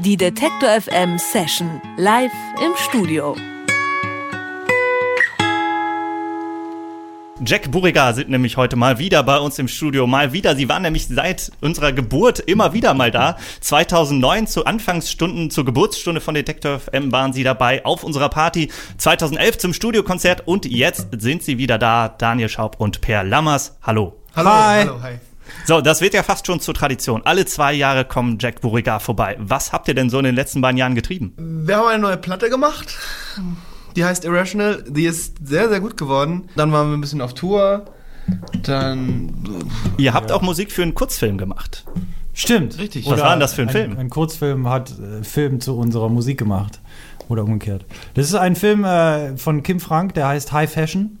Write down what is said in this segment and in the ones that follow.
Die Detektor FM Session live im Studio. Jack Buriga sind nämlich heute mal wieder bei uns im Studio. Mal wieder. Sie waren nämlich seit unserer Geburt immer wieder mal da. 2009 zu Anfangsstunden, zur Geburtsstunde von Detektor FM waren Sie dabei auf unserer Party. 2011 zum Studiokonzert und jetzt sind Sie wieder da. Daniel Schaub und Per Lammers. Hallo. Hallo. Hi. Hallo, hi. So, das wird ja fast schon zur Tradition. Alle zwei Jahre kommen Jack Buriga vorbei. Was habt ihr denn so in den letzten beiden Jahren getrieben? Wir haben eine neue Platte gemacht. Die heißt Irrational. Die ist sehr, sehr gut geworden. Dann waren wir ein bisschen auf Tour. Dann. Ihr habt ja. auch Musik für einen Kurzfilm gemacht. Stimmt. Richtig. Was war denn das für ein, ein Film? Ein Kurzfilm hat äh, Film zu unserer Musik gemacht. Oder umgekehrt. Das ist ein Film äh, von Kim Frank, der heißt High Fashion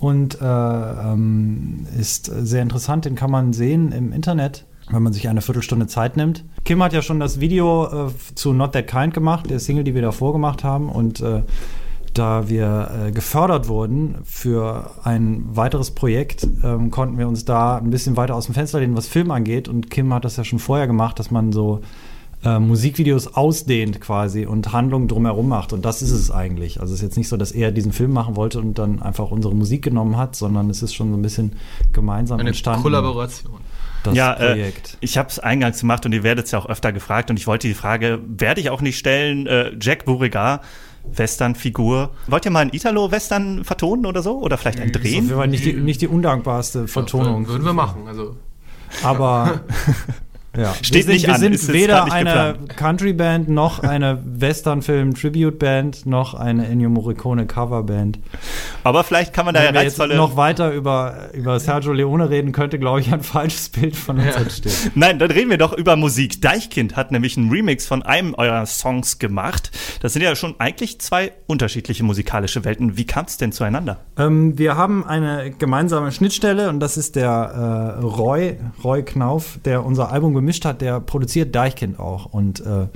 und äh, ähm, ist sehr interessant. Den kann man sehen im Internet, wenn man sich eine Viertelstunde Zeit nimmt. Kim hat ja schon das Video äh, zu Not That Kind gemacht, der Single, die wir davor gemacht haben. Und äh, da wir äh, gefördert wurden für ein weiteres Projekt, ähm, konnten wir uns da ein bisschen weiter aus dem Fenster lehnen, was Film angeht. Und Kim hat das ja schon vorher gemacht, dass man so äh, Musikvideos ausdehnt quasi und Handlungen drumherum macht. Und das ist es eigentlich. Also es ist jetzt nicht so, dass er diesen Film machen wollte und dann einfach unsere Musik genommen hat, sondern es ist schon so ein bisschen gemeinsam Eine entstanden. Kollaboration. Das ja, äh, Projekt. Äh, ich habe es eingangs gemacht und ihr werdet es ja auch öfter gefragt und ich wollte die Frage, werde ich auch nicht stellen, äh, Jack Beauregard, Western-Figur. Wollt ihr mal ein Italo-Western vertonen oder so? Oder vielleicht ein Drehen? Das ist nicht die, nicht die undankbarste Vertonung. Ja, würden wir machen. Also. Aber Ja. Steht wir nicht wir an. sind weder eine Country-Band noch eine Western-Film-Tribute-Band noch eine Ennio Morricone-Cover-Band. Aber vielleicht kann man da Wenn ja reizvolle... noch weiter über, über Sergio Leone reden, könnte, glaube ich, ein falsches Bild von uns ja. entstehen. Nein, dann reden wir doch über Musik. Deichkind hat nämlich einen Remix von einem eurer Songs gemacht. Das sind ja schon eigentlich zwei unterschiedliche musikalische Welten. Wie kam es denn zueinander? Ähm, wir haben eine gemeinsame Schnittstelle und das ist der äh, Roy, Roy Knauf, der unser Album gemischt hat, der produziert Deichkind auch. Und äh,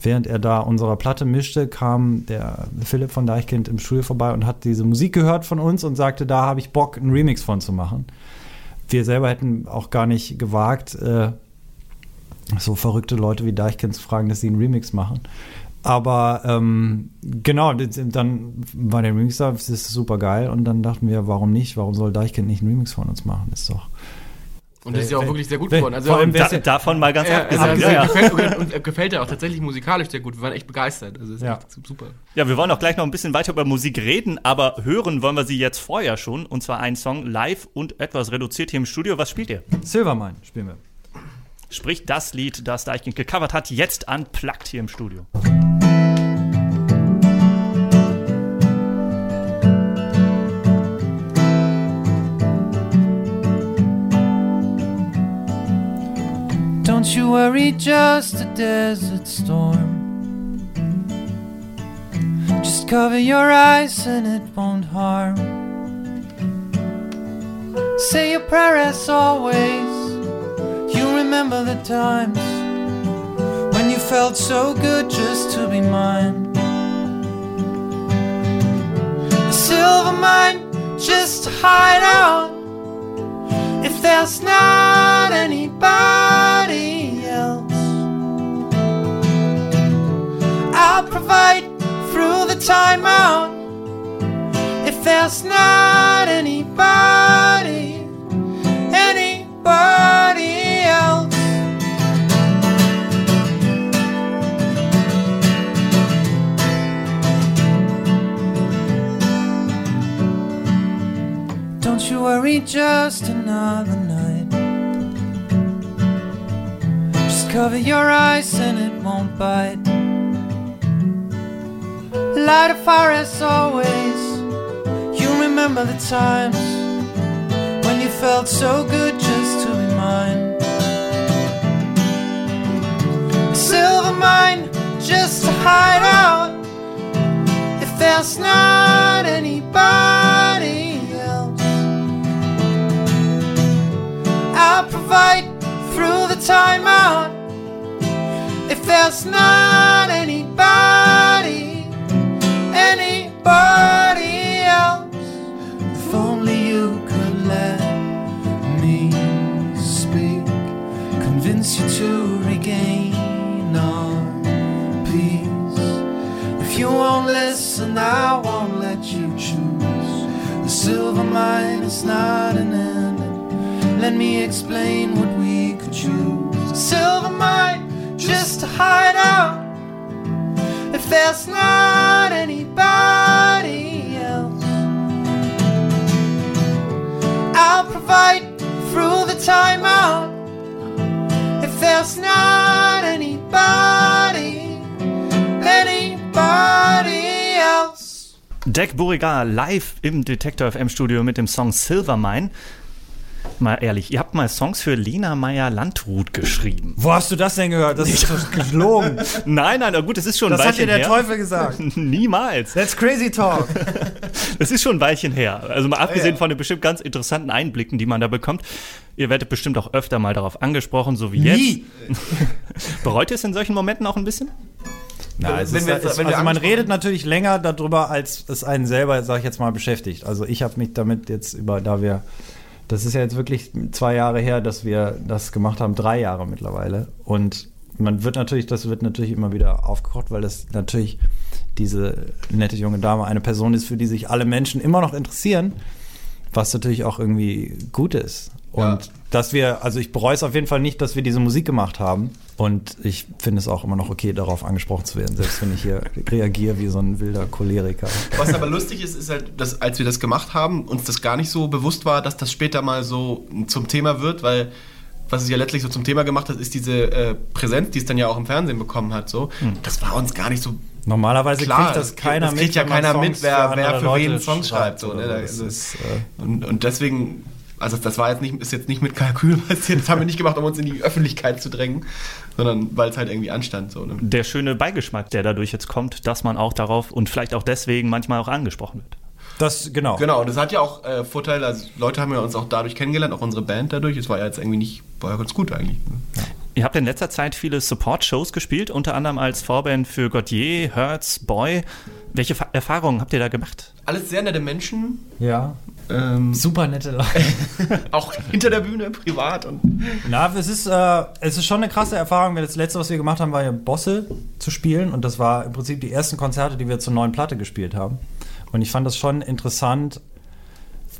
während er da unsere Platte mischte, kam der Philipp von Deichkind im Studio vorbei und hat diese Musik gehört von uns und sagte, da habe ich Bock, einen Remix von zu machen. Wir selber hätten auch gar nicht gewagt, äh, so verrückte Leute wie Deichkind zu fragen, dass sie einen Remix machen. Aber ähm, genau, dann war der Remix da, das ist super geil. Und dann dachten wir, warum nicht? Warum soll Deichkind nicht einen Remix von uns machen? Das ist doch und das ist ja auch wirklich sehr gut geworden. Also vor allem da, davon mal ganz ja, abgesehen. Also, ja, gefällt, und, gefällt er auch tatsächlich musikalisch sehr gut. Wir waren echt begeistert. Also ist ja. echt super. Ja, wir wollen auch gleich noch ein bisschen weiter über Musik reden, aber hören wollen wir sie jetzt vorher schon. Und zwar einen Song live und etwas reduziert hier im Studio. Was spielt ihr? Silvermine spielen wir. Sprich das Lied, das Deichkind gecovert hat, jetzt unplugged hier im Studio. Don't you worry, just a desert storm. Just cover your eyes and it won't harm. Say your prayer as always. You remember the times when you felt so good just to be mine. A silver mine just to hide out if there's not anybody I'll through the timeout if there's not anybody, anybody else. Don't you worry, just another night. Just cover your eyes and it won't bite. Light a fire as always. You remember the times when you felt so good just to be mine. A silver mine just to hide out if there's not anybody. Else. I'll provide through the timeout if there's not mine is not an end. Let me explain what we could choose. A silver mine, just to hide out. If there's not anybody else, I'll provide through the timeout. If there's not Jack Beauregard live im Detektor FM Studio mit dem Song Silvermine. Mal ehrlich, ihr habt mal Songs für Lena Meyer-Landrut geschrieben. Wo hast du das denn gehört? Das ist doch gelogen. Nein, nein, na gut, es ist schon ein Das hat dir Weilchen der her. Teufel gesagt. Niemals. That's crazy talk. Das ist schon ein Weilchen her. Also mal abgesehen ja. von den bestimmt ganz interessanten Einblicken, die man da bekommt. Ihr werdet bestimmt auch öfter mal darauf angesprochen, so wie jetzt. Nie. Bereut ihr es in solchen Momenten auch ein bisschen? Na, Wenn ist, wir es, jetzt- wenn wir also man redet natürlich länger darüber, als es einen selber, sag ich jetzt mal, beschäftigt. Also ich habe mich damit jetzt über, da wir, das ist ja jetzt wirklich zwei Jahre her, dass wir das gemacht haben, drei Jahre mittlerweile. Und man wird natürlich, das wird natürlich immer wieder aufgekocht, weil das natürlich diese nette junge Dame eine Person ist, für die sich alle Menschen immer noch interessieren, was natürlich auch irgendwie gut ist. Und Ja. dass wir, also ich bereue es auf jeden Fall nicht, dass wir diese Musik gemacht haben. Und ich finde es auch immer noch okay, darauf angesprochen zu werden, selbst wenn ich hier reagiere wie so ein wilder Choleriker. Was aber lustig ist, ist halt, dass als wir das gemacht haben, uns das gar nicht so bewusst war, dass das später mal so zum Thema wird, weil was es ja letztlich so zum Thema gemacht hat, ist diese äh, Präsenz, die es dann ja auch im Fernsehen bekommen hat. So, das war uns gar nicht so Normalerweise klar. kriegt das keiner das kriegt mit. ja wenn man keiner Songs mit, wer, wer andere für wen einen Song schreibt. So, ne? ist, äh, und, und deswegen, also das war jetzt nicht, ist jetzt nicht mit Kalkül passiert, das haben wir nicht gemacht, um uns in die Öffentlichkeit zu drängen, sondern weil es halt irgendwie anstand. So, ne? Der schöne Beigeschmack, der dadurch jetzt kommt, dass man auch darauf und vielleicht auch deswegen manchmal auch angesprochen wird. das, genau. Genau, und das hat ja auch äh, Vorteile, also Leute haben ja uns auch dadurch kennengelernt, auch unsere Band dadurch. Es war ja jetzt irgendwie nicht, war ja ganz gut eigentlich. ne? Ihr habt in letzter Zeit viele Support-Shows gespielt, unter anderem als Vorband für Gautier, Hertz, Boy. Welche Fa Erfahrungen habt ihr da gemacht? Alles sehr nette Menschen, Ja. Ähm, Super nette Leute. auch hinter der Bühne, privat und Na, es ist, äh, es ist schon eine krasse Erfahrung. Das letzte, was wir gemacht haben, war ja Bosse zu spielen. Und das war im Prinzip die ersten Konzerte, die wir zur neuen Platte gespielt haben. Und ich fand das schon interessant,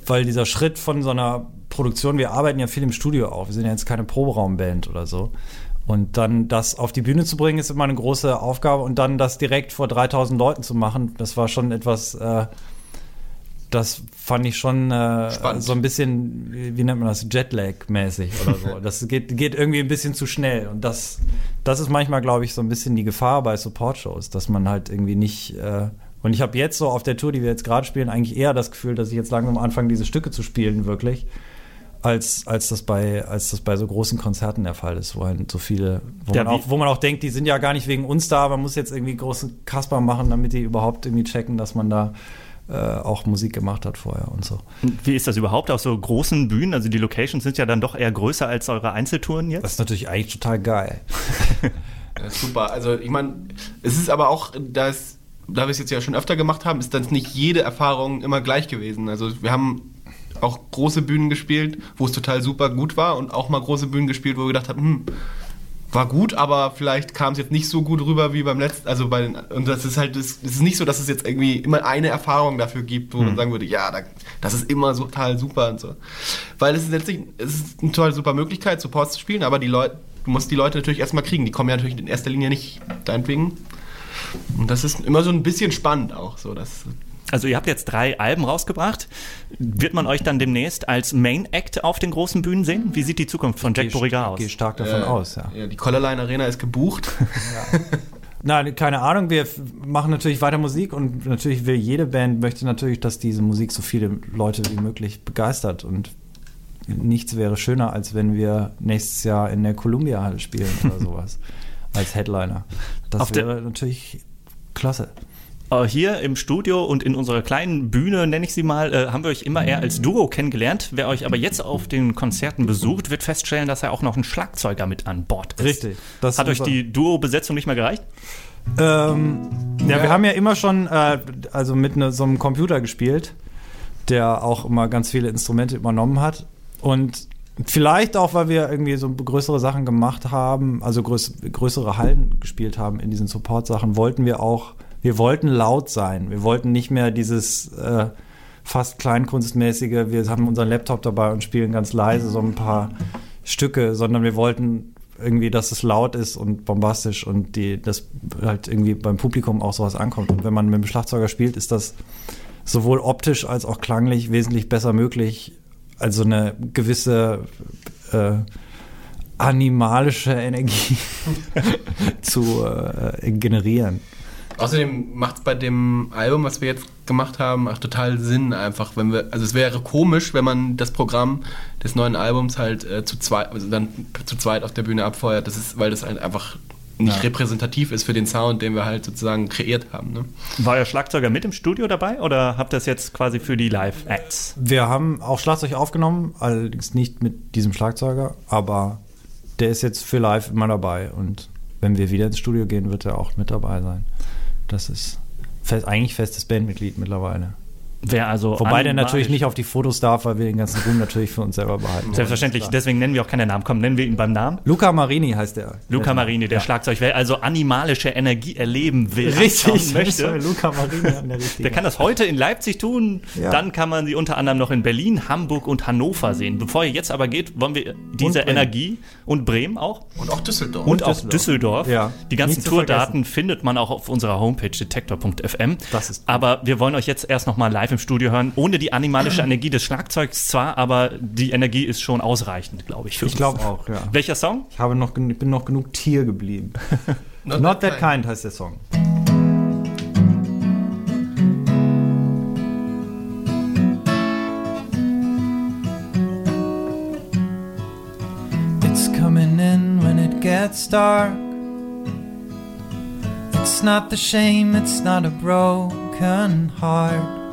weil dieser Schritt von so einer Produktion, wir arbeiten ja viel im Studio auch. Wir sind ja jetzt keine Proberaumband oder so. Und dann das auf die Bühne zu bringen, ist immer eine große Aufgabe. Und dann das direkt vor 3000 Leuten zu machen, das war schon etwas, äh, das fand ich schon äh, Spannend. so ein bisschen, wie, wie nennt man das, Jetlag-mäßig oder so. Das geht, geht irgendwie ein bisschen zu schnell. Und das, das ist manchmal, glaube ich, so ein bisschen die Gefahr bei Support-Shows, dass man halt irgendwie nicht. Äh, und ich habe jetzt so auf der Tour, die wir jetzt gerade spielen, eigentlich eher das Gefühl, dass ich jetzt langsam anfange, diese Stücke zu spielen, wirklich. Als, als, das bei, als das bei so großen Konzerten der Fall ist, wo halt so viele, wo, Ja, man auch, wo man auch denkt, die sind ja gar nicht wegen uns da, man muss jetzt irgendwie großen Kasper machen, damit die überhaupt irgendwie checken, dass man da auch Musik gemacht hat vorher und so. Wie ist das überhaupt auf so großen Bühnen? Also die Locations sind ja dann doch eher größer als eure Einzeltouren jetzt. Das ist natürlich eigentlich total geil. Ja, super. Also ich meine, es ist aber auch, dass, da wir es jetzt ja schon öfter gemacht haben, ist dann nicht jede Erfahrung immer gleich gewesen. Also wir haben auch große Bühnen gespielt, wo es total super gut war und auch mal große Bühnen gespielt, wo wir gedacht haben, hm, war gut, aber vielleicht kam es jetzt nicht so gut rüber wie beim letzten. Also bei den, und das ist halt, es ist nicht so, dass es jetzt irgendwie immer eine Erfahrung dafür gibt, wo man sagen würde, ja, da, das ist immer so total super und so. Weil es ist letztlich, es ist eine total super Möglichkeit, Support zu spielen, aber die Leute, du musst die Leute natürlich erstmal kriegen. Die kommen ja natürlich in erster Linie nicht deinetwegen. Und das ist immer so ein bisschen spannend auch so. Das, Also ihr habt jetzt drei Alben rausgebracht. Wird man euch dann demnächst als Main Act auf den großen Bühnen sehen? Wie sieht die Zukunft von Jack Beauregard aus? Gehe stark davon aus, ja. ja, die Collarline Arena ist gebucht. Nein, keine Ahnung. Wir machen natürlich weiter Musik und natürlich will jede Band möchte natürlich, dass diese Musik so viele Leute wie möglich begeistert und nichts wäre schöner, als wenn wir nächstes Jahr in der Columbia Halle spielen oder sowas als Headliner. Das Auf der- wäre natürlich klasse. Äh, Hier im Studio und in unserer kleinen Bühne, nenne ich sie mal, äh, haben wir euch immer eher als Duo kennengelernt. Wer euch aber jetzt auf den Konzerten besucht, wird feststellen, dass er auch noch ein Schlagzeuger mit an Bord ist. Richtig. Das Hat euch die Duo-Besetzung nicht mehr gereicht? Ähm, ja, wir haben ja immer schon äh, also mit ne, so einem Computer gespielt, der auch immer ganz viele Instrumente übernommen hat. Und vielleicht auch, weil wir irgendwie so größere Sachen gemacht haben, also größ größere Hallen gespielt haben in diesen Support-Sachen, wollten wir auch, wir wollten laut sein. Wir wollten nicht mehr dieses äh, fast kleinkunstmäßige, wir haben unseren Laptop dabei und spielen ganz leise so ein paar Stücke, sondern wir wollten irgendwie, dass es laut ist und bombastisch und die, das halt irgendwie beim Publikum auch sowas ankommt. Und wenn man mit dem Schlagzeuger spielt, ist das sowohl optisch als auch klanglich wesentlich besser möglich, also eine gewisse äh, animalische Energie zu äh, generieren. Außerdem macht es bei dem Album, was wir jetzt gemacht haben, auch total Sinn einfach, wenn wir, also es wäre komisch, wenn man das Programm des neuen Albums halt äh, zu zweit, also dann zu zweit auf der Bühne abfeuert. Das ist, weil das halt einfach nicht Ja. repräsentativ ist für den Sound, den wir halt sozusagen kreiert haben. Ne? War Ihr Schlagzeuger mit im Studio dabei oder habt ihr das jetzt quasi für die Live-Acts? Wir haben auch Schlagzeug aufgenommen, allerdings nicht mit diesem Schlagzeuger, aber der ist jetzt für live immer dabei und wenn wir wieder ins Studio gehen, wird er auch mit dabei sein. Das ist fest, eigentlich festes Bandmitglied mittlerweile. Wer also Wobei der natürlich nicht auf die Fotos darf, weil wir den ganzen Ruhm natürlich für uns selber behalten. Selbstverständlich, deswegen nennen wir auch keinen Namen. Komm, nennen wir ihn beim Namen. Luca Marini heißt der. Luca Marini, der Ja. Schlagzeug, wer also animalische Energie erleben will, Richtig, möchte. Luca Marini an der der kann das heute in Leipzig tun. Ja. Dann kann man sie unter anderem noch in Berlin, Hamburg und Hannover sehen. Bevor ihr jetzt aber geht, wollen wir diese Bremen. Energie und Bremen auch Und auch Düsseldorf. und, auch Düsseldorf. Düsseldorf. Ja. Die ganzen Tourdaten findet man auch auf unserer Homepage detektor.fm. Das ist gut. aber wir wollen euch jetzt erst noch mal live im Studio hören, ohne die animalische Energie des Schlagzeugs zwar, aber die Energie ist schon ausreichend, glaube ich. Für Ich glaube auch, ja. Welcher Song? Ich habe noch, bin noch genug Tier geblieben. Not Not that That Kind heißt der Song. It's coming in when it gets dark. It's not the shame, it's not a broken heart.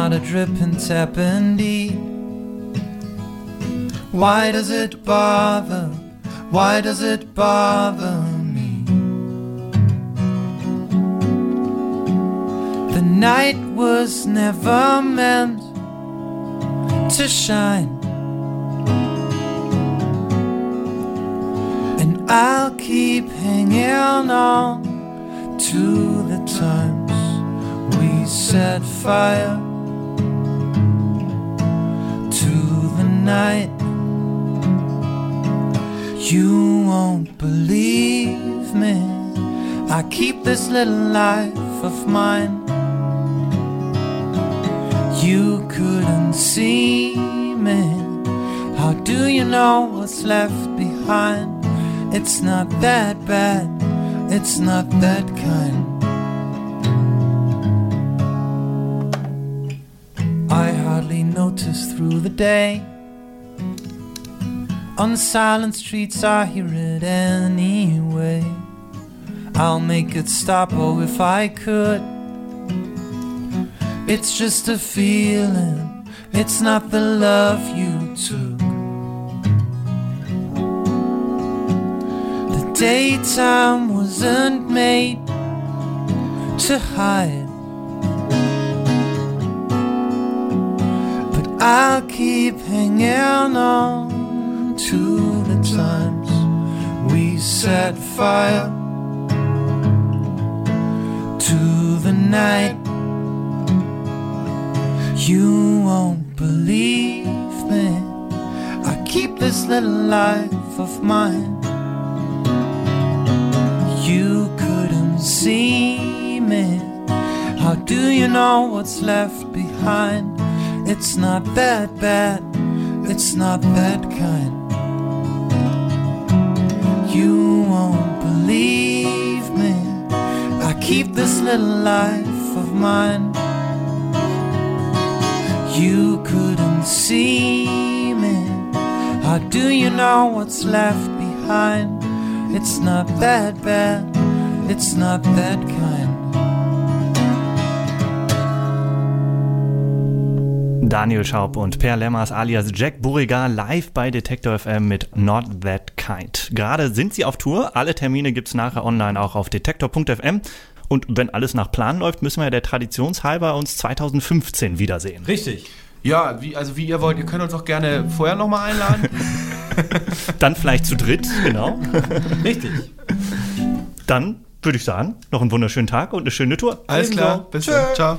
Not a drip and tap indeed. Why does it bother? Why does it bother me? The night was never meant to shine. And I'll keep hanging on to the times we set fire night. You won't believe me. I keep this little life of mine. You couldn't see me. How do you know what's left behind? It's not that bad, it's not that kind. I hardly notice through the day. On silent streets, I hear it anyway. I'll make it stop, oh, if I could. It's just a feeling, it's not the love you took. The daytime wasn't made to hide. But I'll keep hanging on to the times we set fire to the night. You won't believe me. I keep this little life of mine. You couldn't see me. How do you know what's left behind? It's not that bad, it's not that kind. You won't believe me. I keep this little life of mine. You couldn't see me. How do you know what's left behind? It's not that bad, it's not that kind. Daniel Schaub und Per Lemmers alias Jack Burriger live bei Detektor FM mit Not That Kind. Gerade sind sie auf Tour. Alle Termine gibt's nachher online auch auf detektor.fm. Und wenn alles nach Plan läuft, müssen wir der Traditionshalber uns 2015 wiedersehen. Richtig. Ja, wie, also wie ihr wollt, ihr könnt uns auch gerne vorher nochmal einladen. Dann vielleicht zu dritt, genau. Richtig. Dann würde ich sagen, noch einen wunderschönen Tag und eine schöne Tour. Alles klar, bis dann. Ciao.